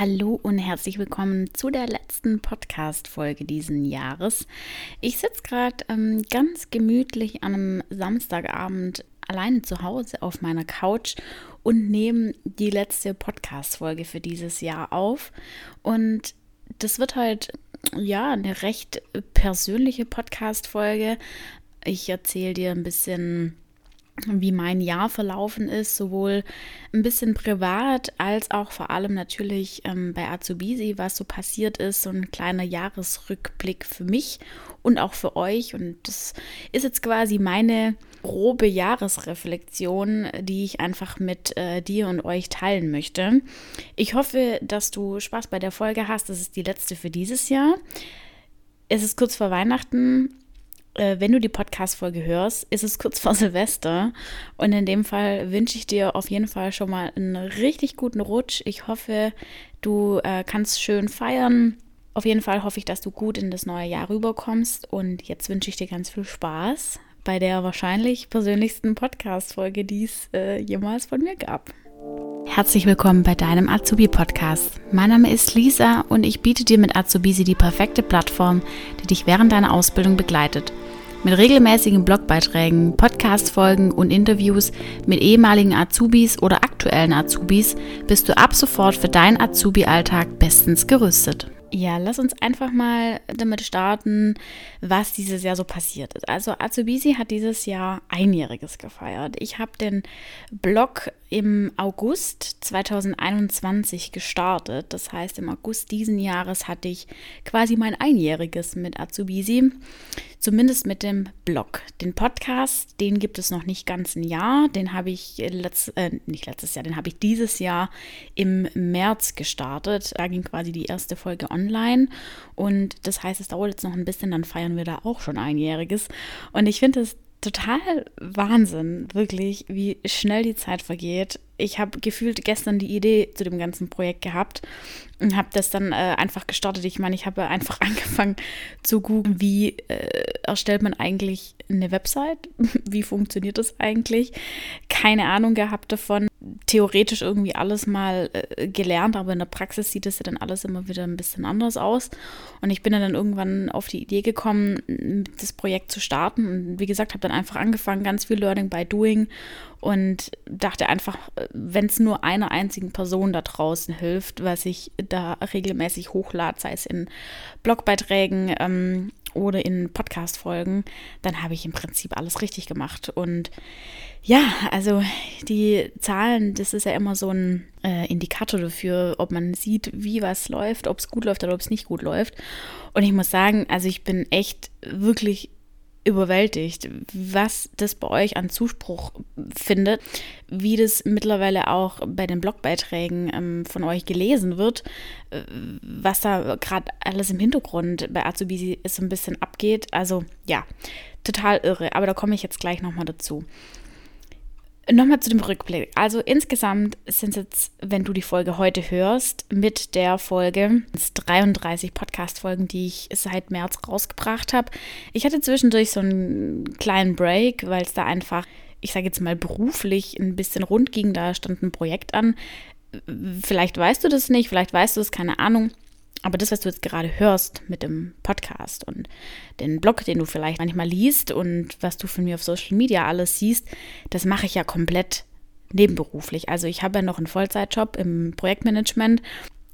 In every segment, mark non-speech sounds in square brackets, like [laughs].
Hallo und herzlich willkommen zu der letzten Podcast-Folge diesen Jahres. Ich sitze gerade ähm, ganz gemütlich an einem Samstagabend alleine zu Hause auf meiner Couch und nehme die letzte Podcast-Folge für dieses Jahr auf. Und das wird halt ja eine recht persönliche Podcast-Folge. Ich erzähle dir ein bisschen wie mein Jahr verlaufen ist, sowohl ein bisschen privat als auch vor allem natürlich ähm, bei Azubisi, was so passiert ist, so ein kleiner Jahresrückblick für mich und auch für euch. Und das ist jetzt quasi meine grobe Jahresreflexion, die ich einfach mit äh, dir und euch teilen möchte. Ich hoffe, dass du Spaß bei der Folge hast. Das ist die letzte für dieses Jahr. Es ist kurz vor Weihnachten wenn du die Podcast-Folge hörst, ist es kurz vor [laughs] Silvester. Und in dem Fall wünsche ich dir auf jeden Fall schon mal einen richtig guten Rutsch. Ich hoffe, du äh, kannst schön feiern. Auf jeden Fall hoffe ich, dass du gut in das neue Jahr rüberkommst. Und jetzt wünsche ich dir ganz viel Spaß bei der wahrscheinlich persönlichsten Podcast-Folge, die es äh, jemals von mir gab. Herzlich willkommen bei deinem Azubi-Podcast. Mein Name ist Lisa und ich biete dir mit Azubisi die perfekte Plattform, die dich während deiner Ausbildung begleitet. Mit regelmäßigen Blogbeiträgen, Podcast-Folgen und Interviews mit ehemaligen Azubis oder aktuellen Azubis bist du ab sofort für deinen Azubi-Alltag bestens gerüstet. Ja, lass uns einfach mal damit starten, was dieses Jahr so passiert ist. Also Azubisi hat dieses Jahr einjähriges gefeiert. Ich habe den Blog im August 2021 gestartet. Das heißt, im August diesen Jahres hatte ich quasi mein einjähriges mit Azubisi, zumindest mit dem Blog. Den Podcast, den gibt es noch nicht ganz ein Jahr. Den habe ich letzt, äh, nicht letztes Jahr, den habe ich dieses Jahr im März gestartet. Da ging quasi die erste Folge online und das heißt, es dauert jetzt noch ein bisschen, dann feiern wir da auch schon einjähriges. Und ich finde es total Wahnsinn, wirklich, wie schnell die Zeit vergeht. Ich habe gefühlt gestern die Idee zu dem ganzen Projekt gehabt und habe das dann äh, einfach gestartet. Ich meine, ich habe einfach [laughs] angefangen zu googeln, wie äh, erstellt man eigentlich eine Website? [laughs] Wie funktioniert das eigentlich? Keine Ahnung gehabt davon. Theoretisch irgendwie alles mal äh, gelernt, aber in der Praxis sieht es ja dann alles immer wieder ein bisschen anders aus. Und ich bin dann irgendwann auf die Idee gekommen, das Projekt zu starten. Und wie gesagt, habe dann einfach angefangen, ganz viel Learning by Doing und dachte einfach, wenn es nur einer einzigen Person da draußen hilft, was ich da regelmäßig hochlade, sei es in Blogbeiträgen ähm, oder in Podcast-Folgen, dann habe ich im Prinzip alles richtig gemacht. Und ja, also die Zahlen, das ist ja immer so ein äh, Indikator dafür, ob man sieht, wie was läuft, ob es gut läuft oder ob es nicht gut läuft. Und ich muss sagen, also ich bin echt wirklich überwältigt, was das bei euch an Zuspruch findet, wie das mittlerweile auch bei den Blogbeiträgen ähm, von euch gelesen wird, äh, was da gerade alles im Hintergrund bei Azubisi so ein bisschen abgeht. Also ja, total irre, aber da komme ich jetzt gleich nochmal dazu. Nochmal zu dem Rückblick. Also insgesamt sind es jetzt, wenn du die Folge heute hörst, mit der Folge 33 Podcast-Folgen, die ich seit März rausgebracht habe. Ich hatte zwischendurch so einen kleinen Break, weil es da einfach, ich sage jetzt mal beruflich, ein bisschen rund ging. Da stand ein Projekt an. Vielleicht weißt du das nicht, vielleicht weißt du es, keine Ahnung. Aber das, was du jetzt gerade hörst mit dem Podcast und den Blog, den du vielleicht manchmal liest und was du von mir auf Social Media alles siehst, das mache ich ja komplett nebenberuflich. Also ich habe ja noch einen Vollzeitjob im Projektmanagement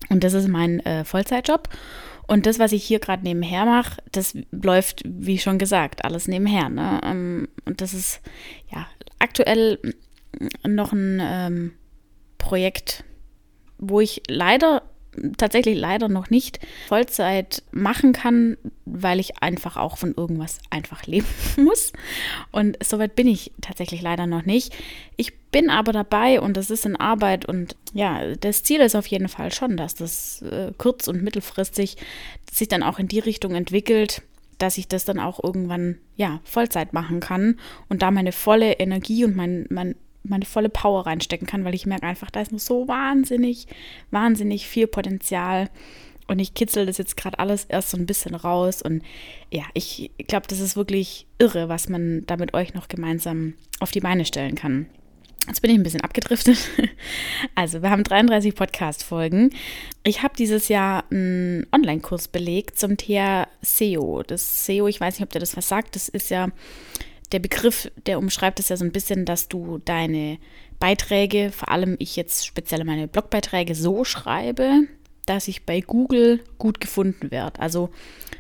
und das ist mein äh, Vollzeitjob. Und das, was ich hier gerade nebenher mache, das läuft, wie schon gesagt, alles nebenher. Ne? Ähm, und das ist ja aktuell noch ein ähm, Projekt, wo ich leider tatsächlich leider noch nicht Vollzeit machen kann, weil ich einfach auch von irgendwas einfach leben [laughs] muss. Und soweit bin ich tatsächlich leider noch nicht. Ich bin aber dabei und das ist in Arbeit und ja, das Ziel ist auf jeden Fall schon, dass das äh, kurz- und mittelfristig sich dann auch in die Richtung entwickelt, dass ich das dann auch irgendwann ja Vollzeit machen kann und da meine volle Energie und mein, mein meine volle Power reinstecken kann, weil ich merke einfach, da ist noch so wahnsinnig, wahnsinnig viel Potenzial. Und ich kitzel das jetzt gerade alles erst so ein bisschen raus. Und ja, ich glaube, das ist wirklich irre, was man da mit euch noch gemeinsam auf die Beine stellen kann. Jetzt bin ich ein bisschen abgedriftet. [laughs] Also, wir haben 33 Podcast-Folgen. Ich habe dieses Jahr einen Online-Kurs belegt zum Thema SEO. Das SEO, ich weiß nicht, ob der das was sagt, das ist ja der Begriff, der umschreibt es ja so ein bisschen, dass du deine Beiträge, vor allem ich jetzt speziell meine Blogbeiträge, so schreibe, dass ich bei Google gut gefunden werde. Also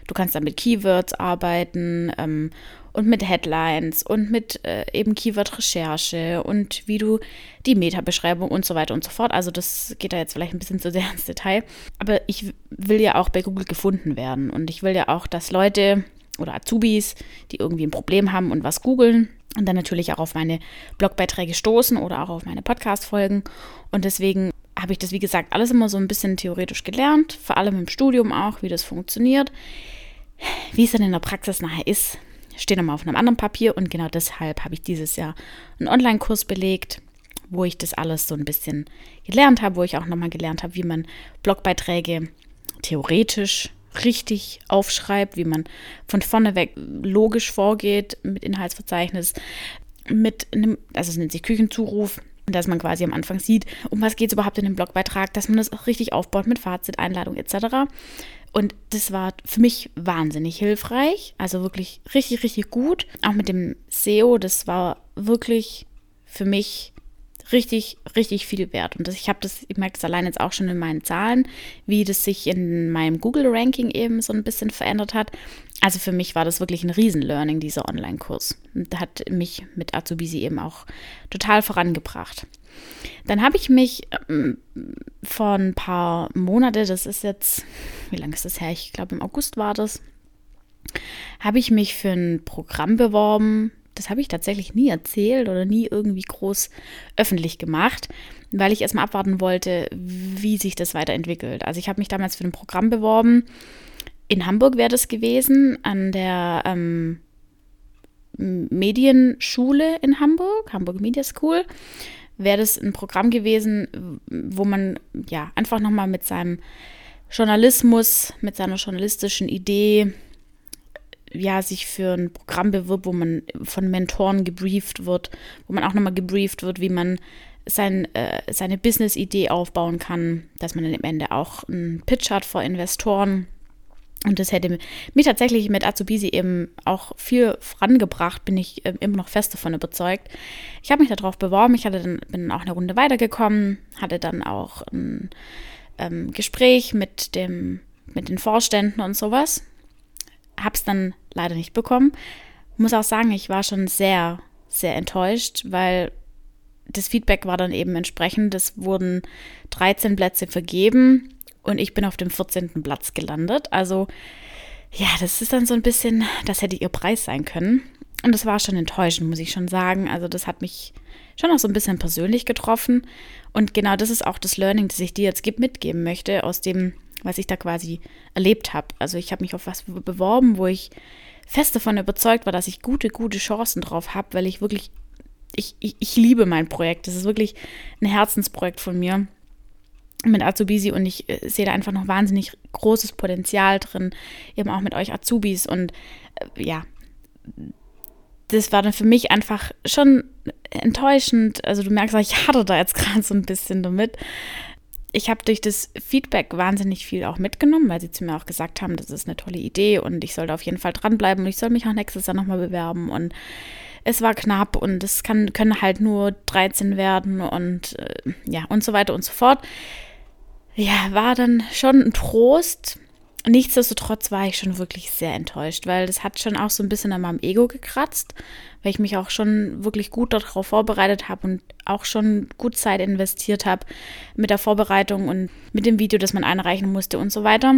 du kannst dann mit Keywords arbeiten ähm, und mit Headlines und mit äh, eben Keyword-Recherche und wie du die Meta-Beschreibung und so weiter und so fort. Also das geht da jetzt vielleicht ein bisschen zu sehr ins Detail. Aber ich will ja auch bei Google gefunden werden und ich will ja auch, dass Leute oder Azubis, die irgendwie ein Problem haben und was googeln und dann natürlich auch auf meine Blogbeiträge stoßen oder auch auf meine Podcast-Folgen. Und deswegen habe ich das, wie gesagt, alles immer so ein bisschen theoretisch gelernt, vor allem im Studium auch, wie das funktioniert. Wie es dann in der Praxis nachher ist, steht nochmal auf einem anderen Papier und genau deshalb habe ich dieses Jahr einen Online-Kurs belegt, wo ich das alles so ein bisschen gelernt habe, wo ich auch nochmal gelernt habe, wie man Blogbeiträge theoretisch richtig aufschreibt, wie man von vorne weg logisch vorgeht mit Inhaltsverzeichnis, mit einem, also es nennt sich Küchenzuruf, dass man quasi am Anfang sieht, um was geht es überhaupt in dem Blogbeitrag, dass man das auch richtig aufbaut mit Fazit, Einladung etc. Und das war für mich wahnsinnig hilfreich, also wirklich richtig, richtig gut. Auch mit dem SEO, das war wirklich für mich richtig, richtig viel wert. Und das, ich habe das, ich merke es allein jetzt auch schon in meinen Zahlen, wie das sich in meinem Google-Ranking eben so ein bisschen verändert hat. Also für mich war das wirklich ein Riesen-Learning, dieser Online-Kurs. Und hat mich mit Azubisi eben auch total vorangebracht. Dann habe ich mich ähm, vor ein paar Monaten, das ist jetzt, wie lange ist das her? Ich glaube im August war das, habe ich mich für ein Programm beworben, das habe ich tatsächlich nie erzählt oder nie irgendwie groß öffentlich gemacht, weil ich erstmal abwarten wollte, wie sich das weiterentwickelt. Also ich habe mich damals für ein Programm beworben. In Hamburg wäre das gewesen, an der ähm, Medienschule in Hamburg, Hamburg Media School, wäre das ein Programm gewesen, wo man ja einfach nochmal mit seinem Journalismus, mit seiner journalistischen Idee ja, sich für ein Programm bewirbt, wo man von Mentoren gebrieft wird, wo man auch nochmal gebrieft wird, wie man sein, äh, seine Business-Idee aufbauen kann, dass man dann am Ende auch einen Pitch hat vor Investoren. Und das hätte mich tatsächlich mit Azubisi eben auch viel vorangebracht, bin ich äh, immer noch fest davon überzeugt. Ich habe mich darauf beworben, ich hatte dann, bin auch eine Runde weitergekommen, hatte dann auch ein ähm, Gespräch mit, dem, mit den Vorständen und sowas habe es dann leider nicht bekommen. Muss auch sagen, ich war schon sehr, sehr enttäuscht, weil das Feedback war dann eben entsprechend. Es wurden 13 Plätze vergeben und ich bin auf dem 14. Platz gelandet. Also ja, das ist dann so ein bisschen, das hätte ihr Preis sein können. Und das war schon enttäuschend, muss ich schon sagen. Also das hat mich schon auch so ein bisschen persönlich getroffen. Und genau das ist auch das Learning, das ich dir jetzt mitgeben möchte aus dem was ich da quasi erlebt habe. Also ich habe mich auf was beworben, wo ich fest davon überzeugt war, dass ich gute, gute Chancen drauf habe, weil ich wirklich, ich, ich, ich liebe mein Projekt. Das ist wirklich ein Herzensprojekt von mir mit Azubisi und ich äh, sehe da einfach noch wahnsinnig großes Potenzial drin, eben auch mit euch Azubis und äh, ja, das war dann für mich einfach schon enttäuschend. Also du merkst, ich hatte da jetzt [laughs] gerade so ein bisschen damit, ich habe durch das Feedback wahnsinnig viel auch mitgenommen, weil sie zu mir auch gesagt haben, das ist eine tolle Idee und ich soll da auf jeden Fall dranbleiben und ich soll mich auch nächstes Jahr nochmal bewerben und es war knapp und es kann, können halt nur 13 werden und äh, ja und so weiter und so fort. Ja, war dann schon ein Trost, Nichtsdestotrotz war ich schon wirklich sehr enttäuscht, weil das hat schon auch so ein bisschen an meinem Ego gekratzt, weil ich mich auch schon wirklich gut darauf vorbereitet habe und auch schon gut Zeit investiert habe mit der Vorbereitung und mit dem Video, das man einreichen musste und so weiter.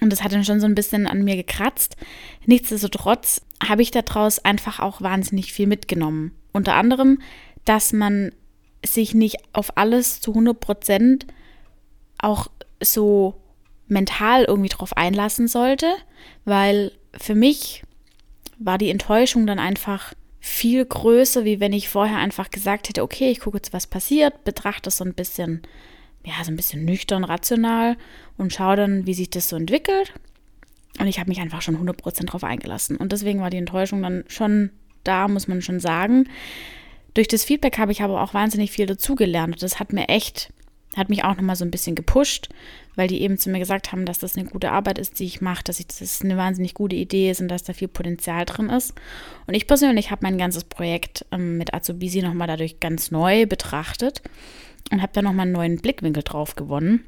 Und das hat dann schon so ein bisschen an mir gekratzt. Nichtsdestotrotz habe ich daraus einfach auch wahnsinnig viel mitgenommen. Unter anderem, dass man sich nicht auf alles zu 100 Prozent auch so mental irgendwie drauf einlassen sollte, weil für mich war die Enttäuschung dann einfach viel größer, wie wenn ich vorher einfach gesagt hätte, okay, ich gucke jetzt, was passiert, betrachte es so ein bisschen, ja, so ein bisschen nüchtern, rational und schaue dann, wie sich das so entwickelt. Und ich habe mich einfach schon 100% drauf eingelassen. Und deswegen war die Enttäuschung dann schon da, muss man schon sagen. Durch das Feedback habe ich aber auch wahnsinnig viel dazugelernt. Das hat mir echt, hat mich auch nochmal so ein bisschen gepusht, weil die eben zu mir gesagt haben, dass das eine gute Arbeit ist, die ich mache, dass ich, das eine wahnsinnig gute Idee ist und dass da viel Potenzial drin ist. Und ich persönlich habe mein ganzes Projekt ähm, mit Azubisi nochmal dadurch ganz neu betrachtet und habe da nochmal einen neuen Blickwinkel drauf gewonnen.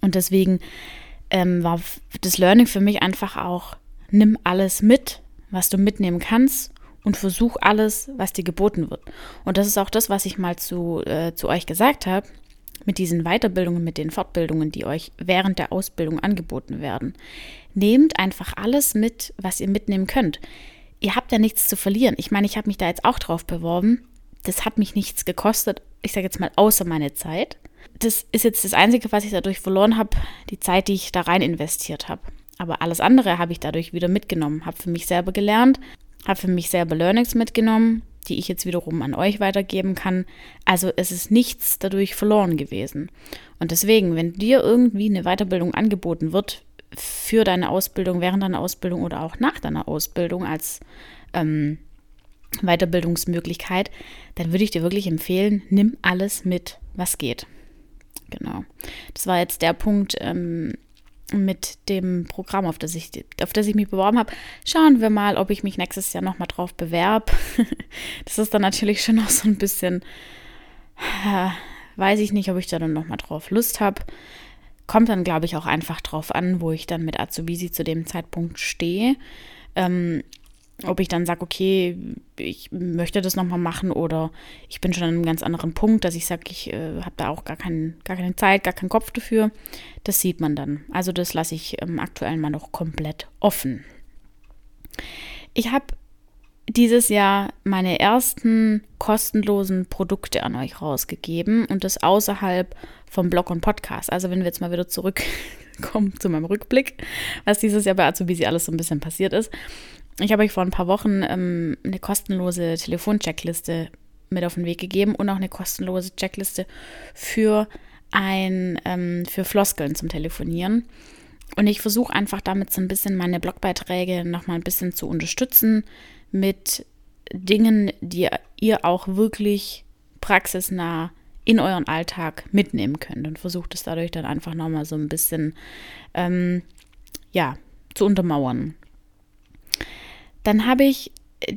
Und deswegen ähm, war das Learning für mich einfach auch, nimm alles mit, was du mitnehmen kannst und versuch alles, was dir geboten wird. Und das ist auch das, was ich mal zu, äh, zu euch gesagt habe, mit diesen Weiterbildungen, mit den Fortbildungen, die euch während der Ausbildung angeboten werden. Nehmt einfach alles mit, was ihr mitnehmen könnt. Ihr habt ja nichts zu verlieren. Ich meine, ich habe mich da jetzt auch drauf beworben. Das hat mich nichts gekostet, ich sage jetzt mal, außer meine Zeit. Das ist jetzt das Einzige, was ich dadurch verloren habe, die Zeit, die ich da rein investiert habe. Aber alles andere habe ich dadurch wieder mitgenommen, habe für mich selber gelernt, habe für mich selber Learnings mitgenommen, die ich jetzt wiederum an euch weitergeben kann. Also es ist nichts dadurch verloren gewesen. Und deswegen, wenn dir irgendwie eine Weiterbildung angeboten wird für deine Ausbildung, während deiner Ausbildung oder auch nach deiner Ausbildung als ähm, Weiterbildungsmöglichkeit, dann würde ich dir wirklich empfehlen, nimm alles mit, was geht. Genau. Das war jetzt der Punkt, ähm, mit dem Programm, auf das ich, auf das ich mich beworben habe. Schauen wir mal, ob ich mich nächstes Jahr nochmal drauf bewerbe. [laughs] das ist dann natürlich schon noch so ein bisschen, weiß ich nicht, ob ich da dann nochmal drauf Lust habe. Kommt dann, glaube ich, auch einfach drauf an, wo ich dann mit Azubisi zu dem Zeitpunkt stehe. Ähm, ob ich dann sage, okay, ich möchte das nochmal machen oder ich bin schon an einem ganz anderen Punkt, dass ich sage, ich äh, habe da auch gar, kein, gar keine Zeit, gar keinen Kopf dafür. Das sieht man dann. Also das lasse ich ähm, aktuell mal noch komplett offen. Ich habe dieses Jahr meine ersten kostenlosen Produkte an euch rausgegeben und das außerhalb vom Blog und Podcast. Also wenn wir jetzt mal wieder zurückkommen [laughs] zu meinem Rückblick, was dieses Jahr bei Azubisi alles so ein bisschen passiert ist. Ich habe euch vor ein paar Wochen ähm, eine kostenlose Telefoncheckliste mit auf den Weg gegeben und auch eine kostenlose Checkliste für ein ähm, für Floskeln zum Telefonieren. Und ich versuche einfach damit so ein bisschen meine Blogbeiträge nochmal ein bisschen zu unterstützen mit Dingen, die ihr auch wirklich praxisnah in euren Alltag mitnehmen könnt und versucht es dadurch dann einfach nochmal so ein bisschen ähm, ja, zu untermauern. Dann habe ich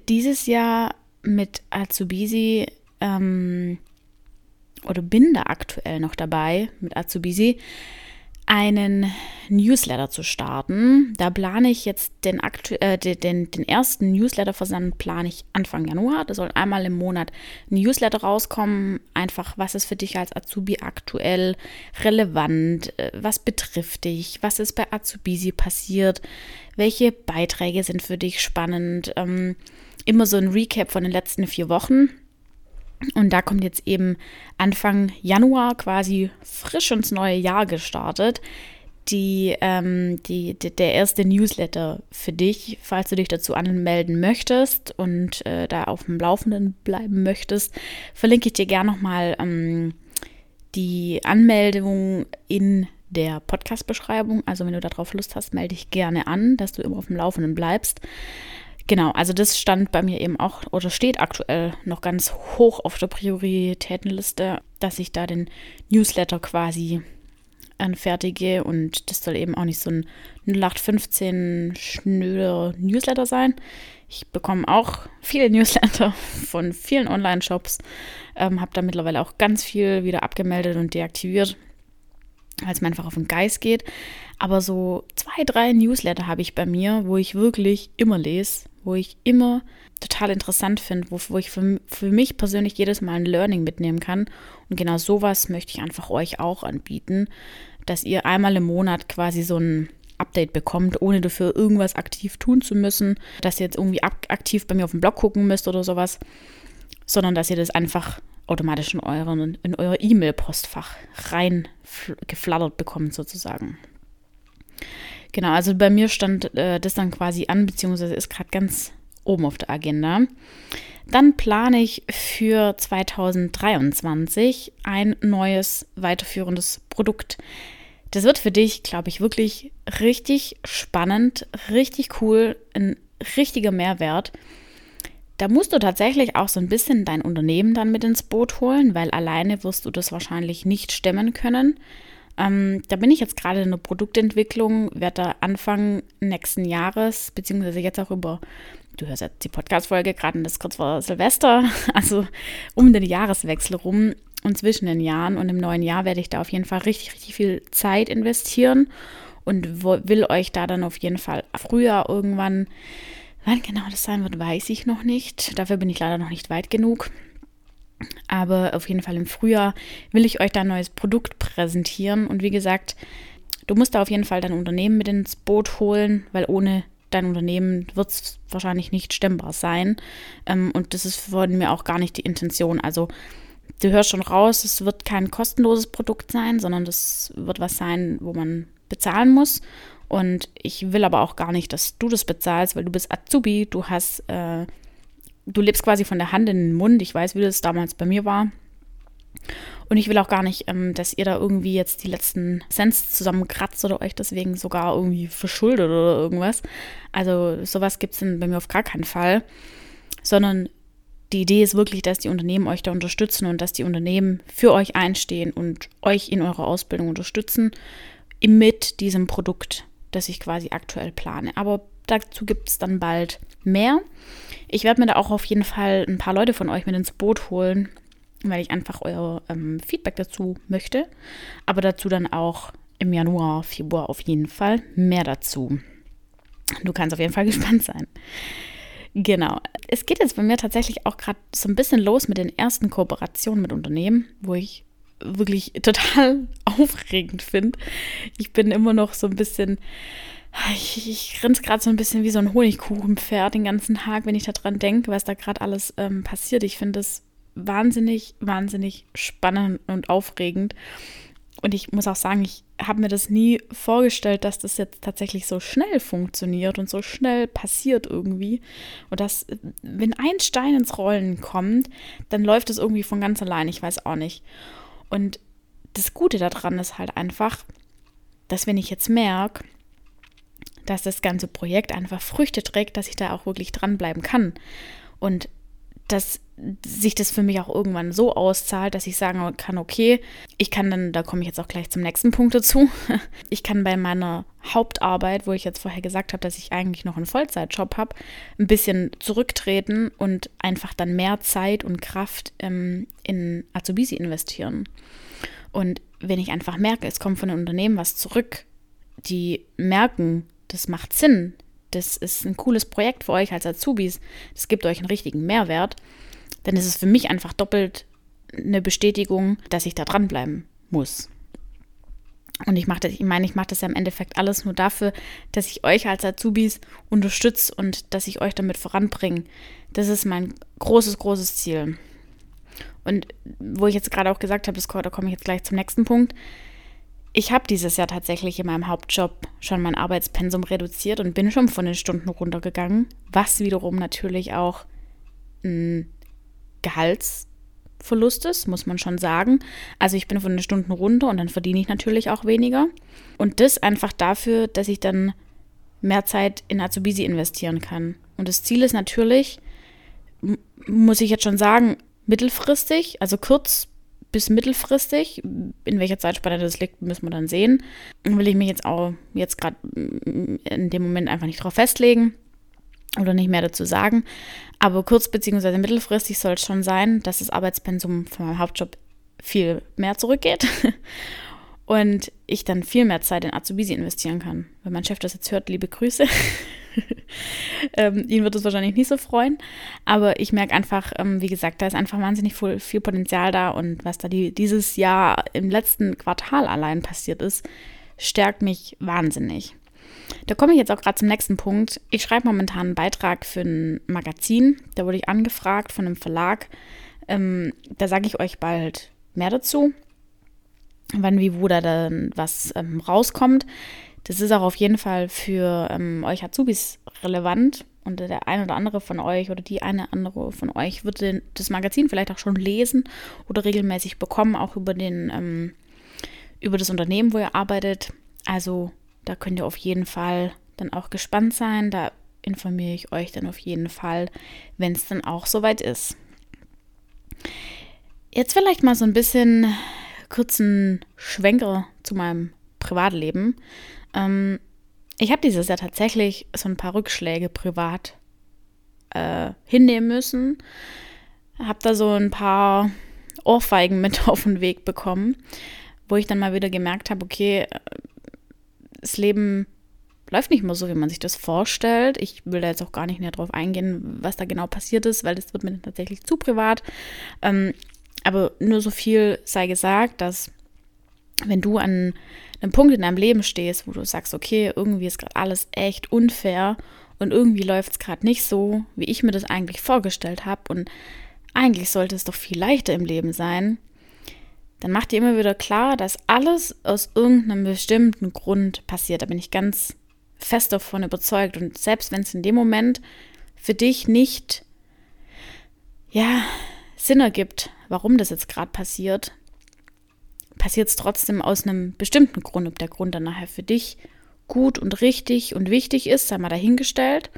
dieses Jahr mit Azubisi ähm, oder bin da aktuell noch dabei mit Azubisi einen Newsletter zu starten. Da plane ich jetzt den, aktu äh, den, den ersten Newsletter-Versand plane ich Anfang Januar. Da soll einmal im Monat ein Newsletter rauskommen. Einfach, was ist für dich als Azubi aktuell relevant? Äh, was betrifft dich? Was ist bei Azubisi passiert? Welche Beiträge sind für dich spannend? Ähm, immer so ein Recap von den letzten vier Wochen und da kommt jetzt eben Anfang Januar quasi frisch ins neue Jahr gestartet. Die, ähm, die, die, der erste Newsletter für dich, falls du dich dazu anmelden möchtest und äh, da auf dem Laufenden bleiben möchtest, verlinke ich dir gerne nochmal ähm, die Anmeldung in der Podcast-Beschreibung. Also wenn du darauf Lust hast, melde dich gerne an, dass du immer auf dem Laufenden bleibst. Genau, also das stand bei mir eben auch oder steht aktuell noch ganz hoch auf der Prioritätenliste, dass ich da den Newsletter quasi anfertige und das soll eben auch nicht so ein 0815 schnöder Newsletter sein. Ich bekomme auch viele [laughs] Newsletter von vielen Online-Shops, ähm, habe da mittlerweile auch ganz viel wieder abgemeldet und deaktiviert, weil es mir einfach auf den Geist geht. Aber so zwei, drei Newsletter habe ich bei mir, wo ich wirklich immer lese, wo ich immer total interessant finde, wo, wo ich für, für mich persönlich jedes Mal ein Learning mitnehmen kann. Und genau sowas möchte ich einfach euch auch anbieten, dass ihr einmal im Monat quasi so ein Update bekommt, ohne dafür irgendwas aktiv tun zu müssen, dass ihr jetzt irgendwie aktiv bei mir auf dem Blog gucken müsst oder sowas, sondern dass ihr das einfach automatisch in, euren, in euer E-Mail-Postfach rein geflattert bekommt sozusagen. Genau, also bei mir stand äh, das dann quasi an, beziehungsweise ist gerade ganz oben auf der Agenda. Dann plane ich für 2023 ein neues weiterführendes Produkt. Das wird für dich, glaube ich, wirklich richtig spannend, richtig cool, ein richtiger Mehrwert. da musst du tatsächlich auch so ein bisschen dein Unternehmen dann mit ins Boot holen, weil alleine wirst du das wahrscheinlich nicht stemmen können. Ähm, da bin ich jetzt gerade in der Produktentwicklung, werde da Anfang nächsten Jahres, beziehungsweise jetzt auch über, du hörst jetzt die Podcast-Folge gerade, das kurz vor Silvester, [laughs] also um den Jahreswechsel rum und zwischen den Jahren und im neuen Jahr werde ich da auf jeden Fall richtig, richtig viel Zeit investieren und will euch da dann auf jeden Fall früher irgendwann Wann genau das sein wird, weiß ich noch nicht. Dafür bin ich leider noch nicht weit genug. Aber auf jeden Fall im Frühjahr will ich euch da ein neues Produkt präsentieren. Und wie gesagt, du musst da auf jeden Fall dein Unternehmen mit ins Boot holen, weil ohne dein Unternehmen wird es wahrscheinlich nicht stemmbar sein. Ähm, und das ist von mir auch gar nicht die Intention. Also du hörst schon raus, es wird kein kostenloses Produkt sein, sondern das wird was sein, wo man bezahlen muss. Und ich will aber auch gar nicht, dass du das bezahlst, weil du bist Azubi, du hast, äh, du lebst quasi von der Hand in den Mund. Ich weiß, wie das damals bei mir war. Und ich will auch gar nicht, ähm, dass ihr da irgendwie jetzt die letzten Cents zusammenkratzt oder euch deswegen sogar irgendwie verschuldet oder irgendwas. Also sowas gibt es bei mir auf gar keinen Fall. Sondern die Idee ist wirklich, dass die Unternehmen euch da unterstützen und dass die Unternehmen für euch einstehen und euch in eurer Ausbildung unterstützen mit diesem Produkt das ich quasi aktuell plane. Aber dazu gibt es dann bald mehr. Ich werde mir da auch auf jeden Fall ein paar Leute von euch mit ins Boot holen, weil ich einfach euer ähm, Feedback dazu möchte. Aber dazu dann auch im Januar, Februar auf jeden Fall mehr dazu. Du kannst auf jeden Fall [laughs] gespannt sein. Genau. Es geht jetzt bei mir tatsächlich auch gerade so ein bisschen los mit den ersten Kooperationen mit Unternehmen, wo ich wirklich [laughs] total [laughs] aufregend finde. Ich bin immer noch so ein bisschen, ich, ich grinse gerade so ein bisschen wie so ein Honigkuchenpferd den ganzen Tag, wenn ich daran denke, was da gerade alles ähm, passiert. Ich finde es wahnsinnig, wahnsinnig spannend und aufregend. Und ich muss auch sagen, ich habe mir das nie vorgestellt, dass das jetzt tatsächlich so schnell funktioniert und so schnell passiert irgendwie. Und dass, wenn ein Stein ins Rollen kommt, dann läuft es irgendwie von ganz allein. Ich weiß auch nicht. Und das Gute daran ist halt einfach, dass wenn ich jetzt merke, dass das ganze Projekt einfach Früchte trägt, dass ich da auch wirklich dranbleiben kann. Und dass sich das für mich auch irgendwann so auszahlt, dass ich sagen kann, okay, ich kann dann, da komme ich jetzt auch gleich zum nächsten Punkt dazu, [laughs] ich kann bei meiner Hauptarbeit, wo ich jetzt vorher gesagt habe, dass ich eigentlich noch einen Vollzeitjob habe, ein bisschen zurücktreten und einfach dann mehr Zeit und Kraft ähm, in Azubisi investieren. Und wenn ich einfach merke, es kommt von den Unternehmen was zurück, die merken, das macht Sinn, das ist ein cooles Projekt für euch als Azubis, das gibt euch einen richtigen Mehrwert, dann ist es für mich einfach doppelt eine Bestätigung, dass ich da dranbleiben muss. Und ich das, ich meine, ich mache das ja im Endeffekt alles nur dafür, dass ich euch als Azubis unterstütze und dass ich euch damit voranbringe. Das ist mein großes, großes Ziel. Und wo ich jetzt gerade auch gesagt habe, da komme ich jetzt gleich zum nächsten Punkt. Ich habe dieses Jahr tatsächlich in meinem Hauptjob schon mein Arbeitspensum reduziert und bin schon von den Stunden runtergegangen, was wiederum natürlich auch ein Gehaltsverlust ist, muss man schon sagen. Also ich bin von den Stunden runter und dann verdiene ich natürlich auch weniger. Und das einfach dafür, dass ich dann mehr Zeit in Azubisi investieren kann. Und das Ziel ist natürlich, muss ich jetzt schon sagen, mittelfristig, also kurz bis mittelfristig, in welcher Zeitspanne das liegt, müssen wir dann sehen. Will ich mich jetzt auch jetzt gerade in dem Moment einfach nicht drauf festlegen oder nicht mehr dazu sagen. Aber kurz- bzw. mittelfristig soll es schon sein, dass das Arbeitspensum von meinem Hauptjob viel mehr zurückgeht [laughs] und ich dann viel mehr Zeit in Azubisi investieren kann. Wenn mein Chef das jetzt hört, liebe Grüße. [laughs] [laughs] ähm, ihn wird es wahrscheinlich nicht so freuen. Aber ich merke einfach, ähm, wie gesagt, da ist einfach wahnsinnig viel, viel Potenzial da und was da die, dieses Jahr im letzten Quartal allein passiert ist, stärkt mich wahnsinnig. Da komme ich jetzt auch gerade zum nächsten Punkt. Ich schreibe momentan einen Beitrag für ein Magazin. Da wurde ich angefragt von einem Verlag. Ähm, da sage ich euch bald mehr dazu, wann, wie, wo da dann was ähm, rauskommt. Das ist auch auf jeden Fall für ähm, euch Azubis relevant. Und der eine oder andere von euch oder die eine andere von euch wird den, das Magazin vielleicht auch schon lesen oder regelmäßig bekommen, auch über den, ähm, über das Unternehmen, wo ihr arbeitet. Also da könnt ihr auf jeden Fall dann auch gespannt sein. Da informiere ich euch dann auf jeden Fall, wenn es dann auch soweit ist. Jetzt vielleicht mal so ein bisschen kurzen Schwenker zu meinem Privatleben. Ähm, ich habe dieses Jahr tatsächlich so ein paar Rückschläge privat äh, hinnehmen müssen. Habe da so ein paar Ohrfeigen mit [laughs] auf den Weg bekommen, wo ich dann mal wieder gemerkt habe, okay, das Leben läuft nicht mehr so, wie man sich das vorstellt. Ich will da jetzt auch gar nicht näher drauf eingehen, was da genau passiert ist, weil das wird mir tatsächlich zu privat. Ähm, aber nur so viel sei gesagt, dass wenn du an einem Punkt in deinem Leben stehst, wo du sagst, okay, irgendwie ist gerade alles echt unfair und irgendwie läuft es gerade nicht so, wie ich mir das eigentlich vorgestellt habe und eigentlich sollte es doch viel leichter im Leben sein, dann mach dir immer wieder klar, dass alles aus irgendeinem bestimmten Grund passiert. Da bin ich ganz fest davon überzeugt. Und selbst wenn es in dem Moment für dich nicht, ja, Sinn ergibt, warum das jetzt gerade passiert, passiert es trotzdem aus einem bestimmten Grund. Ob der Grund dann nachher für dich gut und richtig und wichtig ist, sei mal dahingestellt.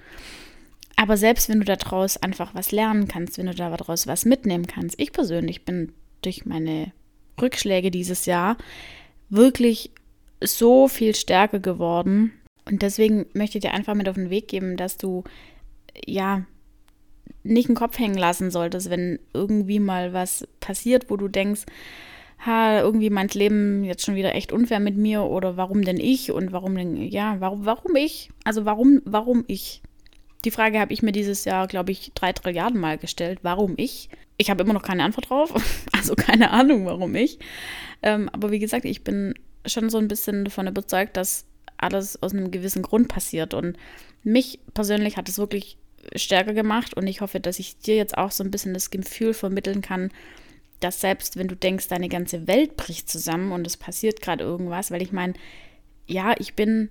Aber selbst wenn du daraus einfach was lernen kannst, wenn du daraus was mitnehmen kannst, ich persönlich bin durch meine Rückschläge dieses Jahr wirklich so viel stärker geworden. Und deswegen möchte ich dir einfach mit auf den Weg geben, dass du ja nicht den Kopf hängen lassen solltest, wenn irgendwie mal was passiert, wo du denkst, ha, irgendwie meint Leben jetzt schon wieder echt unfair mit mir oder warum denn ich und warum denn, ja, warum, warum ich? Also warum, warum ich? Die Frage habe ich mir dieses Jahr, glaube ich, drei Trilliarden Mal gestellt. Warum ich? Ich habe immer noch keine Antwort drauf. [laughs] Also keine Ahnung, warum ich. Ähm, aber wie gesagt, ich bin schon so ein bisschen davon überzeugt, dass alles aus einem gewissen Grund passiert. Und mich persönlich hat es wirklich stärker gemacht. Und ich hoffe, dass ich dir jetzt auch so ein bisschen das Gefühl vermitteln kann, dass selbst wenn du denkst, deine ganze Welt bricht zusammen und es passiert gerade irgendwas, weil ich meine, ja, ich bin,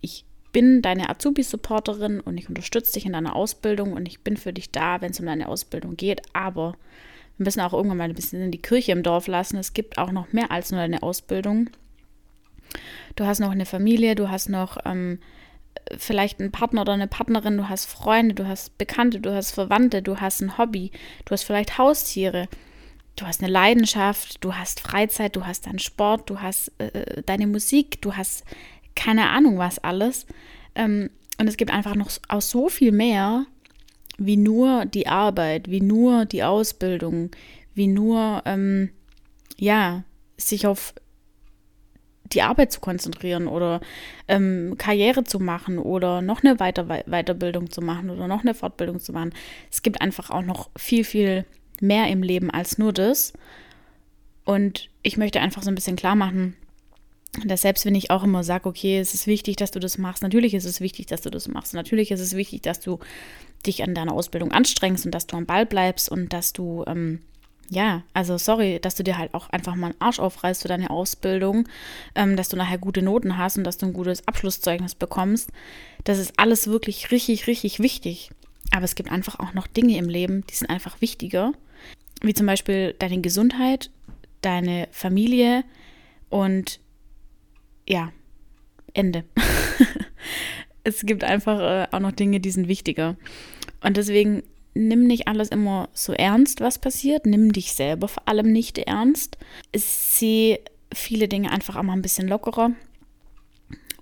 ich bin deine Azubi-Supporterin und ich unterstütze dich in deiner Ausbildung und ich bin für dich da, wenn es um deine Ausbildung geht. Aber wir müssen auch irgendwann mal ein bisschen in die Kirche im Dorf lassen. Es gibt auch noch mehr als nur deine Ausbildung. Du hast noch eine Familie, du hast noch ähm, vielleicht einen Partner oder eine Partnerin, du hast Freunde, du hast Bekannte, du hast Verwandte, du hast ein Hobby, du hast vielleicht Haustiere, du hast eine Leidenschaft, du hast Freizeit, du hast deinen Sport, du hast äh, deine Musik, du hast keine Ahnung was alles. Ähm, und es gibt einfach noch auch so viel mehr, wie nur die Arbeit, wie nur die Ausbildung, wie nur, ähm, ja, sich auf die Arbeit zu konzentrieren oder ähm, Karriere zu machen oder noch eine Weiter Weiterbildung zu machen oder noch eine Fortbildung zu machen. Es gibt einfach auch noch viel, viel mehr im Leben als nur das. Und ich möchte einfach so ein bisschen klar machen, dass selbst wenn ich auch immer sage, okay, es ist wichtig, dass du das machst, natürlich ist es wichtig, dass du das machst. Natürlich ist es wichtig, dass du dich an deiner Ausbildung anstrengst und dass du am Ball bleibst und dass du, ähm, ja, also sorry, dass du dir halt auch einfach mal einen Arsch aufreißt für deine Ausbildung, ähm, dass du nachher gute Noten hast und dass du ein gutes Abschlusszeugnis bekommst. Das ist alles wirklich richtig, richtig wichtig. Aber es gibt einfach auch noch Dinge im Leben, die sind einfach wichtiger, wie zum Beispiel deine Gesundheit, deine Familie und ja, Ende. [laughs] es gibt einfach äh, auch noch Dinge, die sind wichtiger. Und deswegen nimm nicht alles immer so ernst, was passiert. Nimm dich selber vor allem nicht ernst. Sieh viele Dinge einfach auch mal ein bisschen lockerer.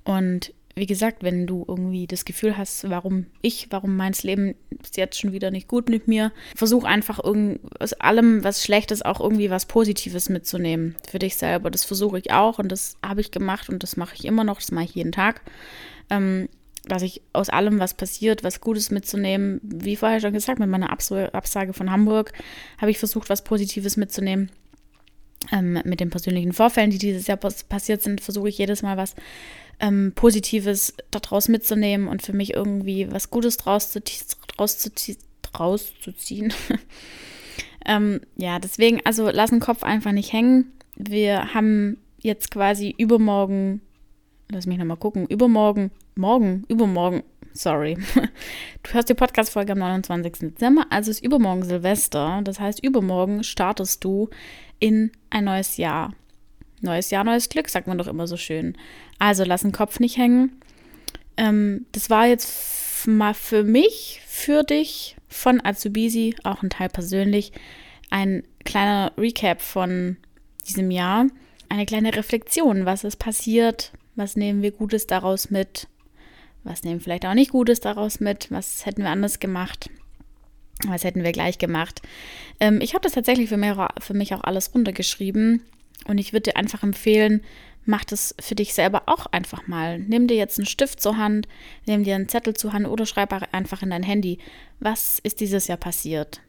Und wie gesagt, wenn du irgendwie das Gefühl hast, warum ich, warum meins Leben ist jetzt schon wieder nicht gut mit mir, versuch einfach aus allem, was Schlechtes, auch irgendwie was Positives mitzunehmen für dich selber. Das versuche ich auch und das habe ich gemacht und das mache ich immer noch, das mache ich jeden Tag. Ähm, dass ich aus allem, was passiert, was Gutes mitzunehmen. Wie vorher schon gesagt, mit meiner Absage von Hamburg habe ich versucht, was Positives mitzunehmen. Ähm, mit den persönlichen Vorfällen, die dieses Jahr passiert sind, versuche ich jedes Mal was ähm, Positives daraus mitzunehmen und für mich irgendwie was Gutes draus zu, draus zu, draus zu ziehen. [laughs] ähm, ja, deswegen, also lass den Kopf einfach nicht hängen. Wir haben jetzt quasi übermorgen, lass mich nochmal gucken, übermorgen, morgen, übermorgen, sorry. Du hörst die Podcast-Folge am 29. Dezember, also ist übermorgen Silvester. Das heißt, übermorgen startest du in ein neues Jahr. Neues Jahr, neues Glück, sagt man doch immer so schön. Also lass den Kopf nicht hängen. Ähm, das war jetzt mal für mich, für dich von Azubisi, auch ein Teil persönlich, ein kleiner Recap von diesem Jahr, eine kleine Reflexion, was ist passiert, was nehmen wir Gutes daraus mit, was nehmen vielleicht auch nicht Gutes daraus mit, was hätten wir anders gemacht, was hätten wir gleich gemacht. Ähm, ich habe das tatsächlich für mich, für mich auch alles runtergeschrieben und ich würde dir einfach empfehlen, mach das für dich selber auch einfach mal. Nimm dir jetzt einen Stift zur Hand, nimm dir einen Zettel zur Hand oder schreib einfach in dein Handy, was ist dieses Jahr passiert?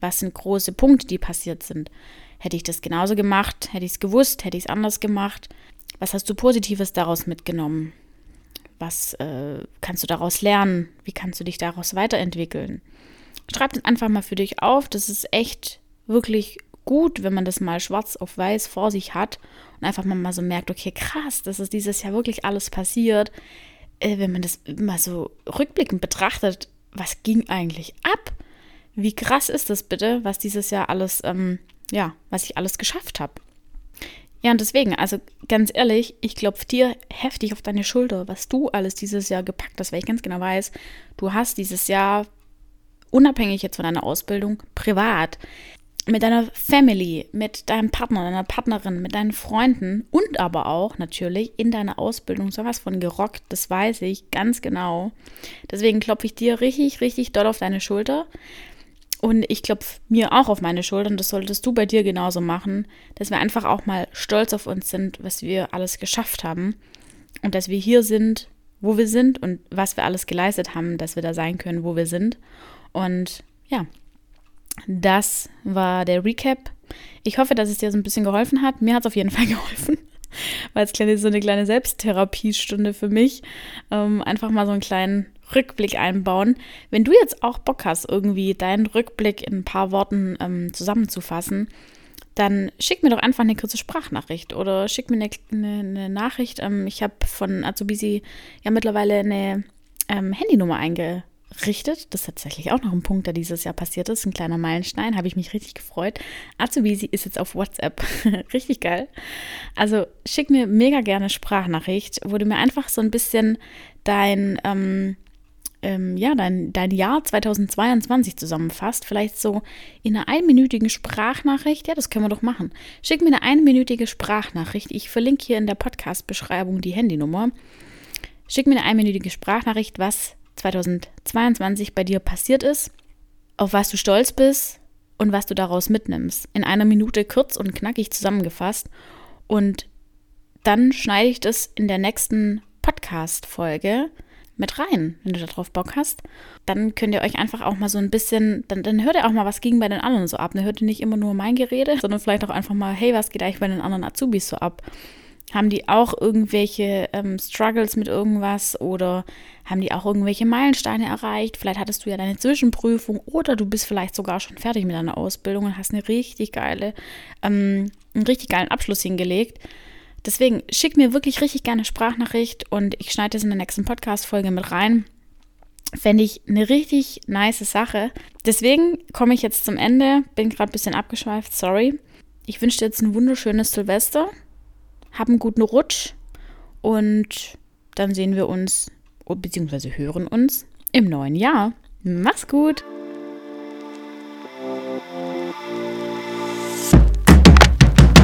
Was sind große Punkte, die passiert sind? Hätte ich das genauso gemacht? Hätte ich es gewusst? Hätte ich es anders gemacht? Was hast du Positives daraus mitgenommen? Was äh, kannst du daraus lernen? Wie kannst du dich daraus weiterentwickeln? Schreib das einfach mal für dich auf. Das ist echt wirklich gut, wenn man das mal schwarz auf weiß vor sich hat und einfach mal so merkt, okay, krass, das ist dieses Jahr wirklich alles passiert. Äh, wenn man das mal so rückblickend betrachtet, was ging eigentlich ab? Wie krass ist das bitte, was dieses Jahr alles, ähm, ja, was ich alles geschafft habe? Ja, und deswegen, also ganz ehrlich, ich klopfe dir heftig auf deine Schulter, was du alles dieses Jahr gepackt hast, weil ich ganz genau weiß, du hast dieses Jahr, unabhängig jetzt von deiner Ausbildung, privat, mit deiner Family, mit deinem Partner, deiner Partnerin, mit deinen Freunden und aber auch natürlich in deiner Ausbildung sowas von gerockt, das weiß ich ganz genau. Deswegen klopfe ich dir richtig, richtig doll auf deine Schulter. Und ich klopfe mir auch auf meine Schulter und das solltest du bei dir genauso machen, dass wir einfach auch mal stolz auf uns sind, was wir alles geschafft haben und dass wir hier sind, wo wir sind und was wir alles geleistet haben, dass wir da sein können, wo wir sind. Und ja, das war der Recap. Ich hoffe, dass es dir so ein bisschen geholfen hat. Mir hat es auf jeden [laughs] Fall geholfen. Weil es kleine, so eine kleine Selbsttherapiestunde für mich. Ähm, einfach mal so einen kleinen Rückblick einbauen. Wenn du jetzt auch Bock hast, irgendwie deinen Rückblick in ein paar Worten ähm, zusammenzufassen, dann schick mir doch einfach eine kurze Sprachnachricht oder schick mir eine, eine, eine Nachricht. Ähm, ich habe von Azubisi ja mittlerweile eine ähm, Handynummer einge richtet. Das ist tatsächlich auch noch ein Punkt, der dieses Jahr passiert ist. Ein kleiner Meilenstein, habe ich mich richtig gefreut. Azubisi ist jetzt auf WhatsApp. [laughs] richtig geil. Also schick mir mega gerne Sprachnachricht, wo du mir einfach so ein bisschen dein, ähm, ähm, ja, dein, dein Jahr 2022 zusammenfasst. Vielleicht so in einer einminütigen Sprachnachricht. Ja, das können wir doch machen. Schick mir eine einminütige Sprachnachricht. Ich verlinke hier in der Podcast-Beschreibung die Handynummer. Schick mir eine einminütige Sprachnachricht, was 2022 bei dir passiert ist, auf was du stolz bist und was du daraus mitnimmst. In einer Minute kurz und knackig zusammengefasst. Und dann schneide ich das in der nächsten Podcast-Folge mit rein, wenn du darauf Bock hast. Dann könnt ihr euch einfach auch mal so ein bisschen, dann, dann hört ihr auch mal, was ging bei den anderen so ab. Dann hört ihr nicht immer nur mein Gerede, sondern vielleicht auch einfach mal, hey, was geht eigentlich bei den anderen Azubis so ab? Haben die auch irgendwelche ähm, Struggles mit irgendwas oder haben die auch irgendwelche Meilensteine erreicht? Vielleicht hattest du ja deine Zwischenprüfung oder du bist vielleicht sogar schon fertig mit deiner Ausbildung und hast eine richtig geile, ähm, einen richtig geilen Abschluss hingelegt. Deswegen schick mir wirklich richtig gerne Sprachnachricht und ich schneide das in der nächsten Podcast-Folge mit rein. Fände ich eine richtig nice Sache. Deswegen komme ich jetzt zum Ende. Bin gerade ein bisschen abgeschweift, sorry. Ich wünsche dir jetzt ein wunderschönes Silvester hab einen guten Rutsch und dann sehen wir uns bzw. hören uns im neuen Jahr. Mach's gut!